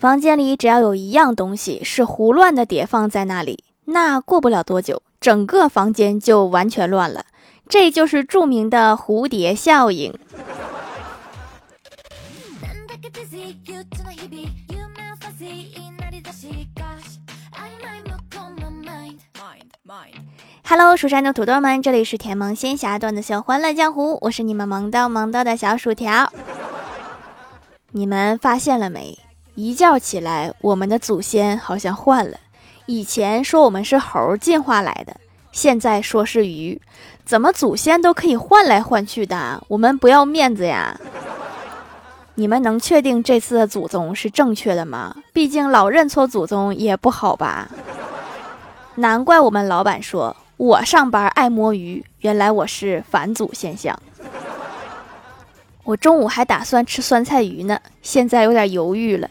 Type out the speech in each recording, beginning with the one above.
房间里只要有一样东西是胡乱的叠放在那里，那过不了多久，整个房间就完全乱了。这就是著名的蝴蝶效应。Hello，蜀山的土豆们，这里是甜萌仙侠段子秀欢乐江湖，我是你们萌到萌到的小薯条。你们发现了没？一觉起来，我们的祖先好像换了。以前说我们是猴进化来的，现在说是鱼，怎么祖先都可以换来换去的？我们不要面子呀！你们能确定这次的祖宗是正确的吗？毕竟老认错祖宗也不好吧？难怪我们老板说我上班爱摸鱼，原来我是返祖现象。我中午还打算吃酸菜鱼呢，现在有点犹豫了。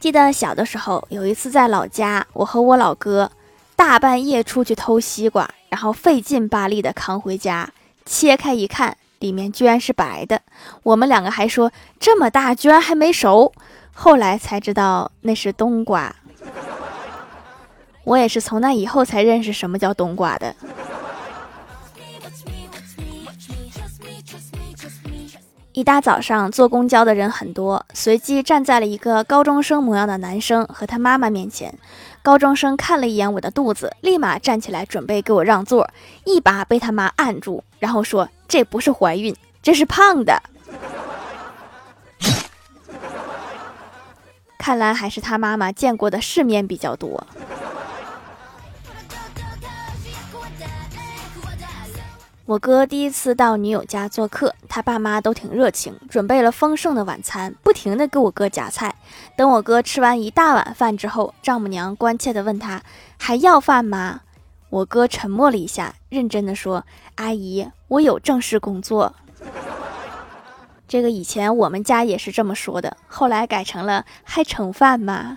记得小的时候，有一次在老家，我和我老哥大半夜出去偷西瓜，然后费劲巴力的扛回家，切开一看，里面居然是白的。我们两个还说这么大居然还没熟，后来才知道那是冬瓜。我也是从那以后才认识什么叫冬瓜的。一大早上坐公交的人很多，随即站在了一个高中生模样的男生和他妈妈面前。高中生看了一眼我的肚子，立马站起来准备给我让座，一把被他妈按住，然后说：“这不是怀孕，这是胖的。” 看来还是他妈妈见过的世面比较多。我哥第一次到女友家做客，他爸妈都挺热情，准备了丰盛的晚餐，不停的给我哥夹菜。等我哥吃完一大碗饭之后，丈母娘关切的问他还要饭吗？我哥沉默了一下，认真的说：“阿姨，我有正式工作。”这个以前我们家也是这么说的，后来改成了还盛饭吗？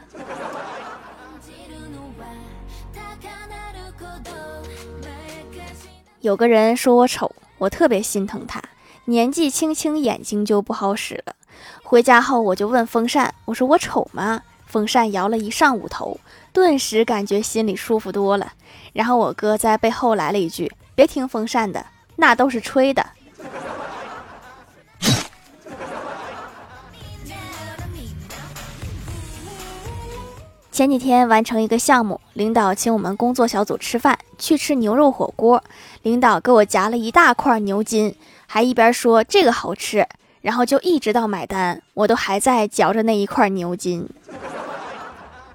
有个人说我丑，我特别心疼他。年纪轻轻，眼睛就不好使了。回家后，我就问风扇：“我说我丑吗？”风扇摇了一上午头，顿时感觉心里舒服多了。然后我哥在背后来了一句：“别听风扇的，那都是吹的。”前几天完成一个项目，领导请我们工作小组吃饭，去吃牛肉火锅。领导给我夹了一大块牛筋，还一边说这个好吃，然后就一直到买单，我都还在嚼着那一块牛筋。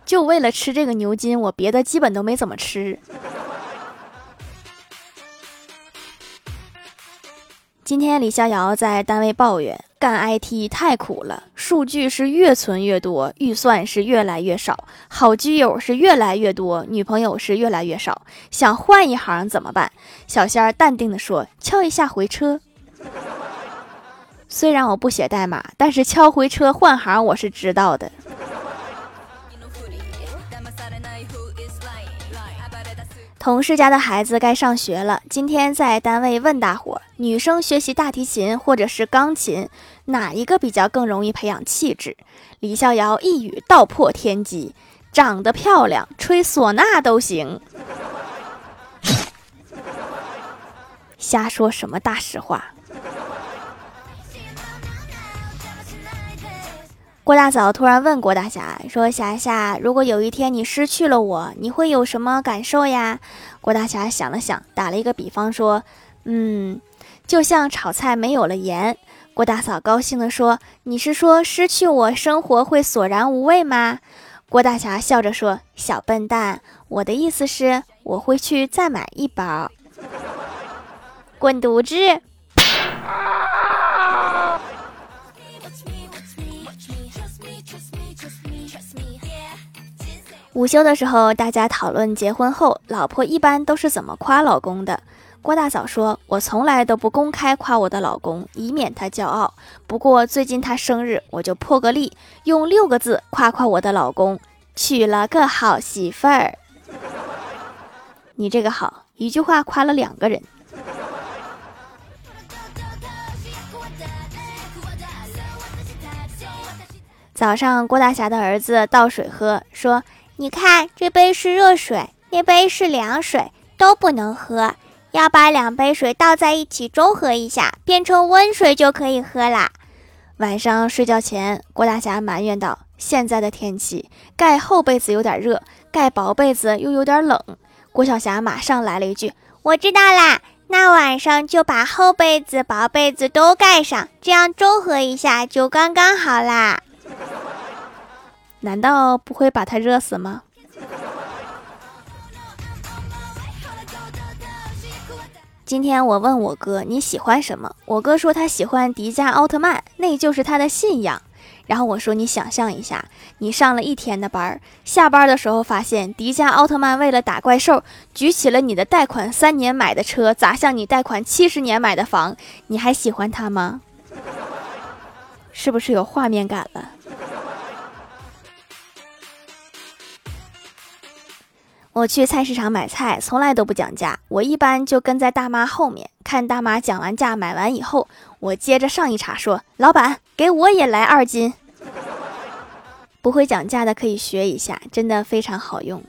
就为了吃这个牛筋，我别的基本都没怎么吃。今天李逍遥在单位抱怨。干 IT 太苦了，数据是越存越多，预算是越来越少，好基友是越来越多，女朋友是越来越少，想换一行怎么办？小仙儿淡定的说：“敲一下回车。”虽然我不写代码，但是敲回车换行我是知道的。同事家的孩子该上学了，今天在单位问大伙：女生学习大提琴或者是钢琴，哪一个比较更容易培养气质？李逍遥一语道破天机：长得漂亮，吹唢呐都行。瞎说什么大实话？郭大嫂突然问郭大侠说：“霞霞，如果有一天你失去了我，你会有什么感受呀？”郭大侠想了想，打了一个比方说：“嗯，就像炒菜没有了盐。”郭大嫂高兴地说：“你是说失去我，生活会索然无味吗？”郭大侠笑着说：“小笨蛋，我的意思是，我会去再买一包。”滚犊子！午休的时候大家讨论结婚后老婆一般都是怎么夸老公的。郭大嫂说我从来都不公开夸我的老公以免他骄傲。不过最近她生日我就破个例用六个字夸夸我的老公娶了个好媳妇儿。你这个好一句话夸了两个人。早上郭大侠的儿子倒水喝说你看，这杯是热水，那杯是凉水，都不能喝。要把两杯水倒在一起中和一下，变成温水就可以喝啦。”晚上睡觉前，郭大侠埋怨道：“现在的天气，盖厚被子有点热，盖薄被子又有点冷。”郭小霞马上来了一句：“我知道啦，那晚上就把厚被子、薄被子都盖上，这样中和一下就刚刚好啦。”难道不会把他热死吗？今天我问我哥你喜欢什么，我哥说他喜欢迪迦奥特曼，那就是他的信仰。然后我说你想象一下，你上了一天的班，下班的时候发现迪迦奥特曼为了打怪兽，举起了你的贷款三年买的车，砸向你贷款七十年买的房，你还喜欢他吗？是不是有画面感了？我去菜市场买菜，从来都不讲价。我一般就跟在大妈后面，看大妈讲完价，买完以后，我接着上一茬说：“老板，给我也来二斤。”不会讲价的可以学一下，真的非常好用。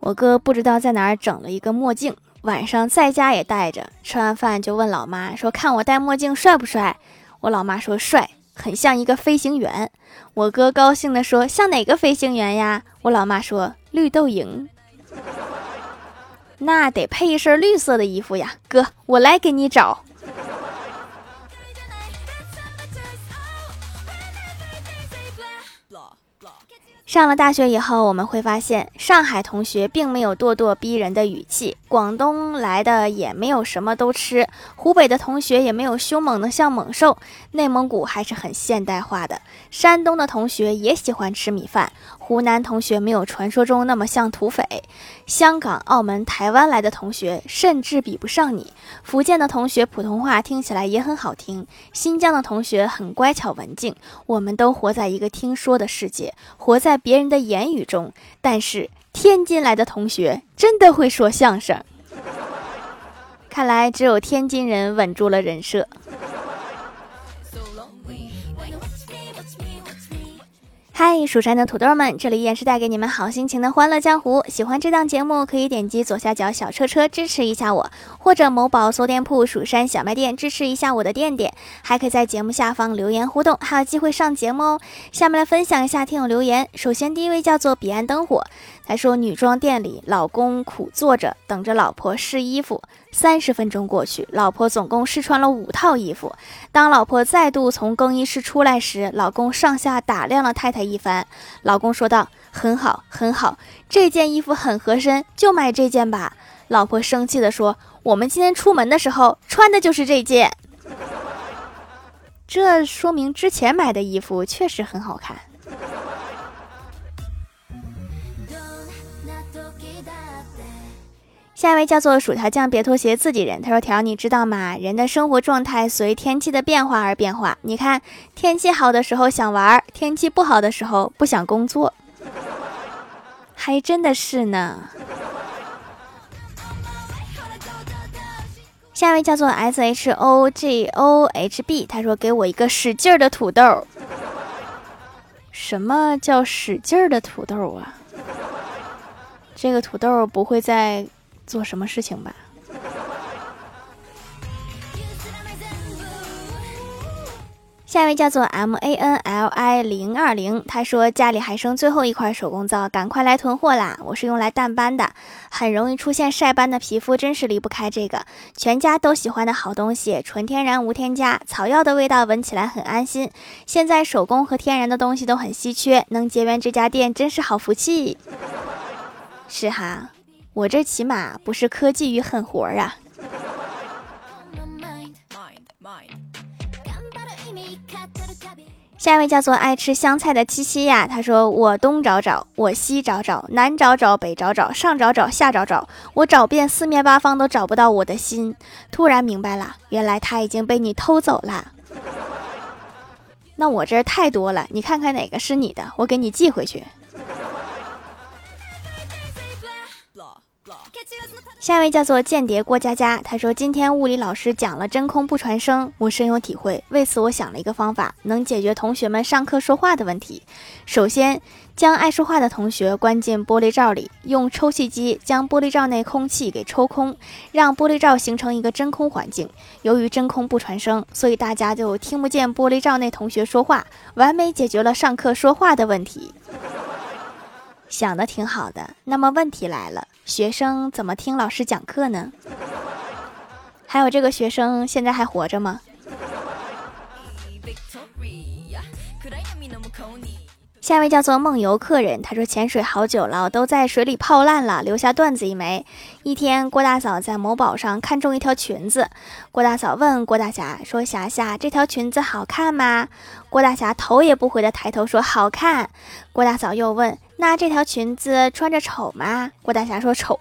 我哥不知道在哪儿整了一个墨镜，晚上在家也戴着。吃完饭就问老妈说：“看我戴墨镜帅不帅？”我老妈说：“帅。”很像一个飞行员，我哥高兴地说：“像哪个飞行员呀？”我老妈说：“绿豆蝇。”那得配一身绿色的衣服呀，哥，我来给你找。上了大学以后，我们会发现，上海同学并没有咄咄逼人的语气，广东来的也没有什么都吃，湖北的同学也没有凶猛的像猛兽，内蒙古还是很现代化的，山东的同学也喜欢吃米饭。湖南同学没有传说中那么像土匪，香港、澳门、台湾来的同学甚至比不上你。福建的同学普通话听起来也很好听，新疆的同学很乖巧文静。我们都活在一个听说的世界，活在别人的言语中。但是天津来的同学真的会说相声，看来只有天津人稳住了人设。嗨，蜀山的土豆们，这里依然是带给你们好心情的欢乐江湖。喜欢这档节目，可以点击左下角小车车支持一下我，或者某宝搜店铺蜀山小卖店支持一下我的店店。还可以在节目下方留言互动，还有机会上节目哦。下面来分享一下听友留言。首先第一位叫做彼岸灯火，他说女装店里老公苦坐着等着老婆试衣服。三十分钟过去，老婆总共试穿了五套衣服。当老婆再度从更衣室出来时，老公上下打量了太太一番。老公说道：“很好，很好，这件衣服很合身，就买这件吧。”老婆生气地说：“我们今天出门的时候穿的就是这件。”这说明之前买的衣服确实很好看。下一位叫做薯条酱，别拖鞋，自己人。他说：“条，你知道吗？人的生活状态随天气的变化而变化。你看，天气好的时候想玩，天气不好的时候不想工作，还真的是呢。”下一位叫做 S H O G O H B，他说：“给我一个使劲儿的土豆。”什么叫使劲儿的土豆啊？这个土豆不会在。做什么事情吧。下一位叫做 M A N L I 零二零，他说家里还剩最后一块手工皂，赶快来囤货啦！我是用来淡斑的，很容易出现晒斑的皮肤，真是离不开这个。全家都喜欢的好东西，纯天然无添加，草药的味道闻起来很安心。现在手工和天然的东西都很稀缺，能结缘这家店真是好福气。是哈。我这起码不是科技与狠活啊！下一位叫做爱吃香菜的七七呀，他说：“我东找找，我西找找，南找找，北找找，上找找，下找找，我找遍四面八方都找不到我的心。突然明白了，原来他已经被你偷走了。那我这儿太多了，你看看哪个是你的，我给你寄回去。”下一位叫做间谍过家家，他说今天物理老师讲了真空不传声，我深有体会。为此，我想了一个方法，能解决同学们上课说话的问题。首先，将爱说话的同学关进玻璃罩里，用抽气机将玻璃罩内空气给抽空，让玻璃罩形成一个真空环境。由于真空不传声，所以大家就听不见玻璃罩内同学说话，完美解决了上课说话的问题。想的挺好的，那么问题来了，学生怎么听老师讲课呢？还有这个学生现在还活着吗？下一位叫做梦游客人，他说潜水好久了，都在水里泡烂了，留下段子一枚。一天，郭大嫂在某宝上看中一条裙子，郭大嫂问郭大侠说：“霞霞，这条裙子好看吗？”郭大侠头也不回的抬头说：“好看。”郭大嫂又问：“那这条裙子穿着丑吗？”郭大侠说：“丑。”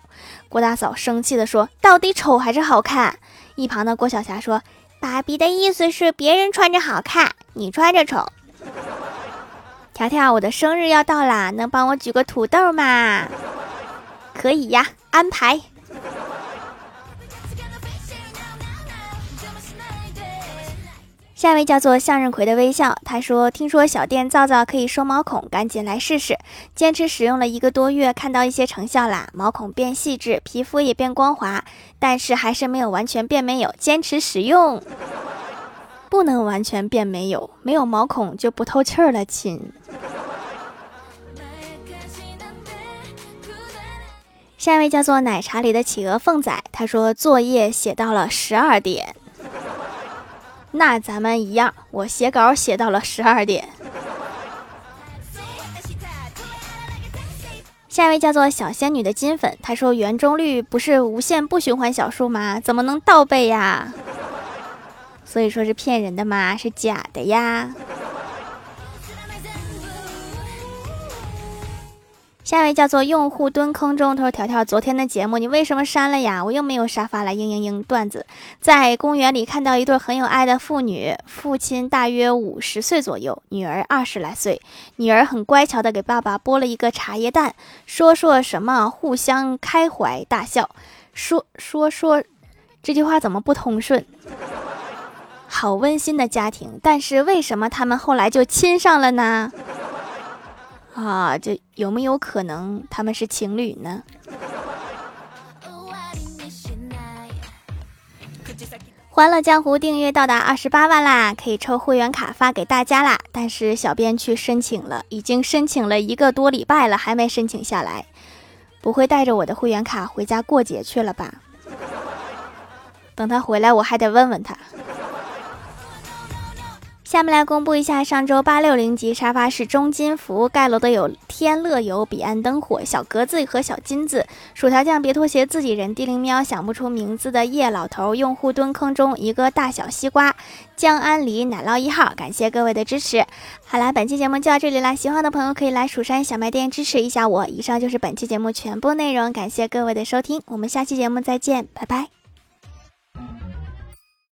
郭大嫂生气的说：“到底丑还是好看？”一旁的郭小霞说：“爸比的意思是别人穿着好看，你穿着丑。”条条，我的生日要到啦，能帮我举个土豆吗？可以呀，安排。下一位叫做向日葵的微笑，他说：“听说小店皂皂可以收毛孔，赶紧来试试。坚持使用了一个多月，看到一些成效啦，毛孔变细致，皮肤也变光滑，但是还是没有完全变没有。坚持使用。”不能完全变没有，没有毛孔就不透气儿了，亲。下一位叫做奶茶里的企鹅凤仔，他说作业写到了十二点，那咱们一样，我写稿写到了十二点。下一位叫做小仙女的金粉，他说圆周率不是无限不循环小数吗？怎么能倒背呀？所以说是骗人的吗？是假的呀。下一位叫做用户蹲坑中，他说：“条条，昨天的节目你为什么删了呀？我又没有沙发了。”嘤嘤嘤，段子在公园里看到一对很有爱的父女，父亲大约五十岁左右，女儿二十来岁。女儿很乖巧的给爸爸剥了一个茶叶蛋，说说什么互相开怀大笑，说说说，这句话怎么不通顺？好温馨的家庭，但是为什么他们后来就亲上了呢？啊，这有没有可能他们是情侣呢？欢乐江湖订阅到达二十八万啦，可以抽会员卡发给大家啦。但是小编去申请了，已经申请了一个多礼拜了，还没申请下来。不会带着我的会员卡回家过节去了吧？等他回来，我还得问问他。下面来公布一下上周八六零级沙发是中金服盖楼的有天乐游、彼岸灯火、小格子和小金子、薯条酱、别拖鞋、自己人、地灵喵、想不出名字的叶老头、用户蹲坑中一个大小西瓜、江安梨、奶酪一号，感谢各位的支持。好啦，本期节目就到这里啦，喜欢的朋友可以来蜀山小卖店支持一下我。以上就是本期节目全部内容，感谢各位的收听，我们下期节目再见，拜拜。